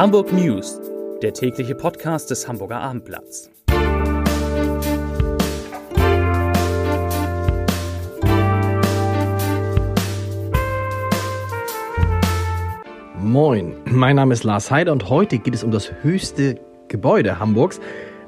Hamburg News, der tägliche Podcast des Hamburger Abendblatts. Moin, mein Name ist Lars Heider und heute geht es um das höchste Gebäude Hamburgs,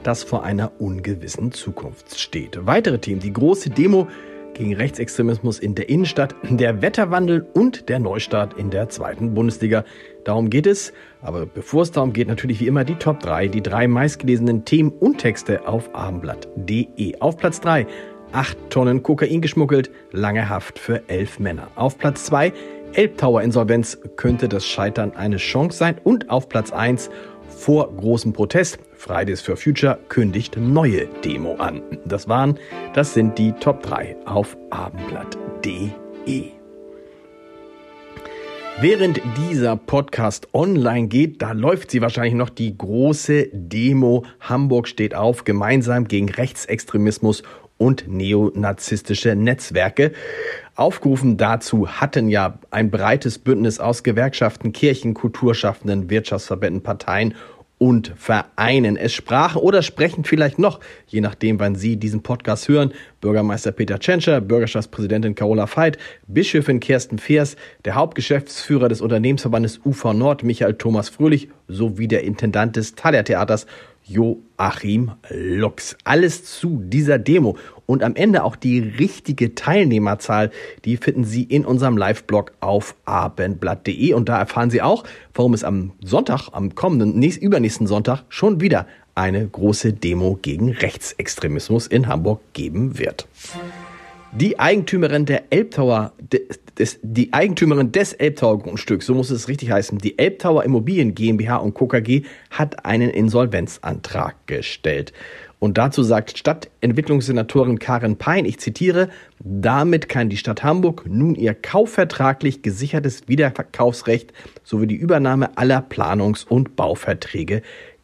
das vor einer ungewissen Zukunft steht. Weitere Themen, die große Demo gegen Rechtsextremismus in der Innenstadt, der Wetterwandel und der Neustart in der zweiten Bundesliga. Darum geht es. Aber bevor es darum geht, natürlich wie immer die Top 3, die drei meistgelesenen Themen und Texte auf abendblatt.de. Auf Platz 3, 8 Tonnen Kokain geschmuggelt, lange Haft für elf Männer. Auf Platz 2, Elbtower Insolvenz könnte das Scheitern eine Chance sein. Und auf Platz 1, vor großem Protest, Fridays for Future kündigt neue Demo an. Das waren, das sind die Top 3 auf abendblatt.de. Während dieser Podcast online geht, da läuft sie wahrscheinlich noch die große Demo. Hamburg steht auf, gemeinsam gegen Rechtsextremismus und neonazistische Netzwerke. Aufgerufen dazu hatten ja ein breites Bündnis aus Gewerkschaften, Kirchen, Kulturschaffenden, Wirtschaftsverbänden, Parteien und Vereinen. Es sprachen oder sprechen vielleicht noch, je nachdem, wann Sie diesen Podcast hören, Bürgermeister Peter Tschentscher, Bürgerschaftspräsidentin Carola Veit, Bischöfin Kirsten Feers, der Hauptgeschäftsführer des Unternehmensverbandes UV Nord, Michael Thomas Fröhlich, sowie der Intendant des Thalia Theaters, Joachim Lux. Alles zu dieser Demo und am Ende auch die richtige Teilnehmerzahl, die finden Sie in unserem Live-Blog auf abendblatt.de und da erfahren Sie auch, warum es am Sonntag, am kommenden, nächst, übernächsten Sonntag schon wieder eine große Demo gegen Rechtsextremismus in Hamburg geben wird. Die Eigentümerin der Elbtower, des, die Eigentümerin des Elbtower Grundstücks, so muss es richtig heißen, die Elbtower Immobilien GmbH und KKG hat einen Insolvenzantrag gestellt. Und dazu sagt Stadtentwicklungssenatorin Karin Pein, ich zitiere, damit kann die Stadt Hamburg nun ihr kaufvertraglich gesichertes Wiederverkaufsrecht sowie die Übernahme aller Planungs- und Bauverträge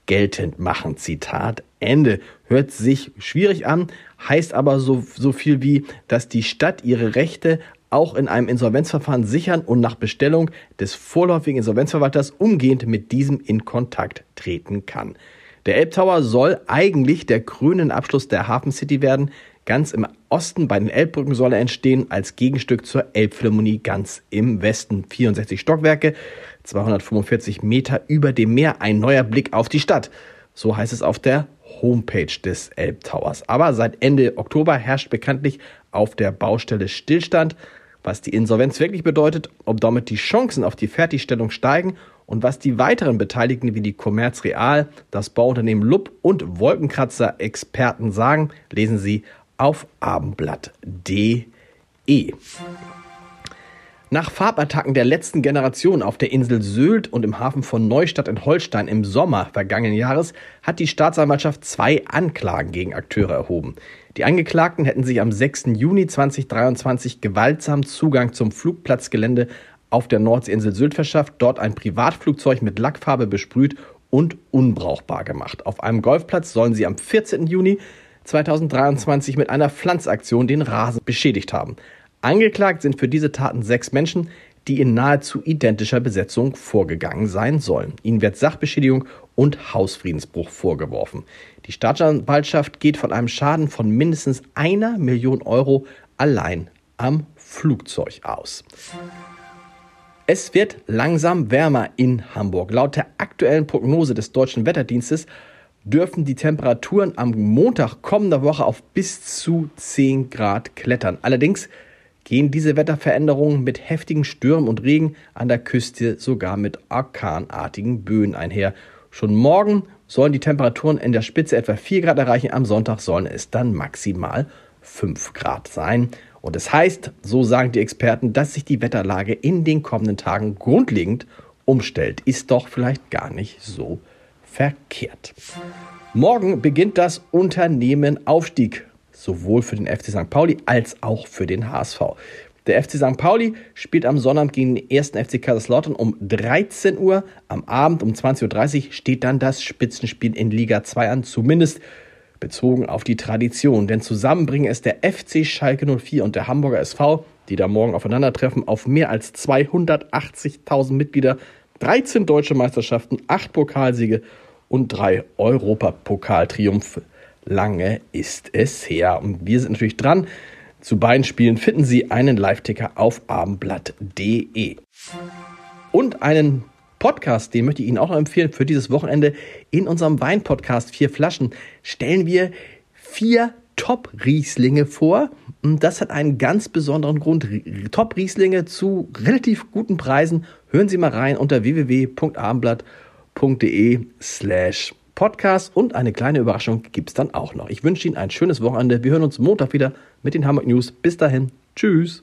geltend machen. Zitat Ende. Hört sich schwierig an, heißt aber so, so viel wie, dass die Stadt ihre Rechte auch in einem Insolvenzverfahren sichern und nach Bestellung des vorläufigen Insolvenzverwalters umgehend mit diesem in Kontakt treten kann. Der Elbtower soll eigentlich der grünen Abschluss der Hafen City werden. Ganz im Osten bei den Elbbrücken soll er entstehen als Gegenstück zur Elbphilharmonie ganz im Westen. 64 Stockwerke, 245 Meter über dem Meer, ein neuer Blick auf die Stadt. So heißt es auf der Homepage des Elbtowers. Aber seit Ende Oktober herrscht bekanntlich auf der Baustelle Stillstand, was die Insolvenz wirklich bedeutet, ob damit die Chancen auf die Fertigstellung steigen und was die weiteren Beteiligten wie die Commerz Real, das Bauunternehmen Lupp und Wolkenkratzer Experten sagen, lesen Sie auf abendblatt.de. Nach Farbattacken der letzten Generation auf der Insel Sylt und im Hafen von Neustadt in Holstein im Sommer vergangenen Jahres hat die Staatsanwaltschaft zwei Anklagen gegen Akteure erhoben. Die Angeklagten hätten sich am 6. Juni 2023 gewaltsam Zugang zum Flugplatzgelände auf der Nordseeinsel Sylt verschafft, dort ein Privatflugzeug mit Lackfarbe besprüht und unbrauchbar gemacht. Auf einem Golfplatz sollen sie am 14. Juni 2023 mit einer Pflanzaktion den Rasen beschädigt haben. Angeklagt sind für diese Taten sechs Menschen, die in nahezu identischer Besetzung vorgegangen sein sollen. Ihnen wird Sachbeschädigung und Hausfriedensbruch vorgeworfen. Die Staatsanwaltschaft geht von einem Schaden von mindestens einer Million Euro allein am Flugzeug aus. Es wird langsam wärmer in Hamburg. Laut der aktuellen Prognose des Deutschen Wetterdienstes dürfen die Temperaturen am Montag kommender Woche auf bis zu 10 Grad klettern. Allerdings gehen diese Wetterveränderungen mit heftigen Stürmen und Regen an der Küste sogar mit orkanartigen Böen einher. Schon morgen sollen die Temperaturen in der Spitze etwa 4 Grad erreichen, am Sonntag sollen es dann maximal 5 Grad sein. Und es das heißt, so sagen die Experten, dass sich die Wetterlage in den kommenden Tagen grundlegend umstellt. Ist doch vielleicht gar nicht so verkehrt. Morgen beginnt das Unternehmen Aufstieg sowohl für den FC St. Pauli als auch für den HSV. Der FC St. Pauli spielt am Sonnabend gegen den 1. FC Kaiserslautern um 13 Uhr. Am Abend um 20.30 Uhr steht dann das Spitzenspiel in Liga 2 an, zumindest bezogen auf die Tradition. Denn zusammen bringen es der FC Schalke 04 und der Hamburger SV, die da morgen aufeinandertreffen, auf mehr als 280.000 Mitglieder 13 deutsche Meisterschaften, 8 Pokalsiege und 3 Europapokaltriumphe. Lange ist es her. Und wir sind natürlich dran. Zu beiden Spielen finden Sie einen Live-Ticker auf abendblatt.de. Und einen Podcast, den möchte ich Ihnen auch noch empfehlen für dieses Wochenende. In unserem Wein-Podcast Vier Flaschen stellen wir vier Top-Rieslinge vor. Und das hat einen ganz besonderen Grund. Top-Rieslinge zu relativ guten Preisen. Hören Sie mal rein unter www.abendblatt.de slash Podcast und eine kleine Überraschung gibt es dann auch noch. Ich wünsche Ihnen ein schönes Wochenende. Wir hören uns Montag wieder mit den Hamburg News. Bis dahin. Tschüss.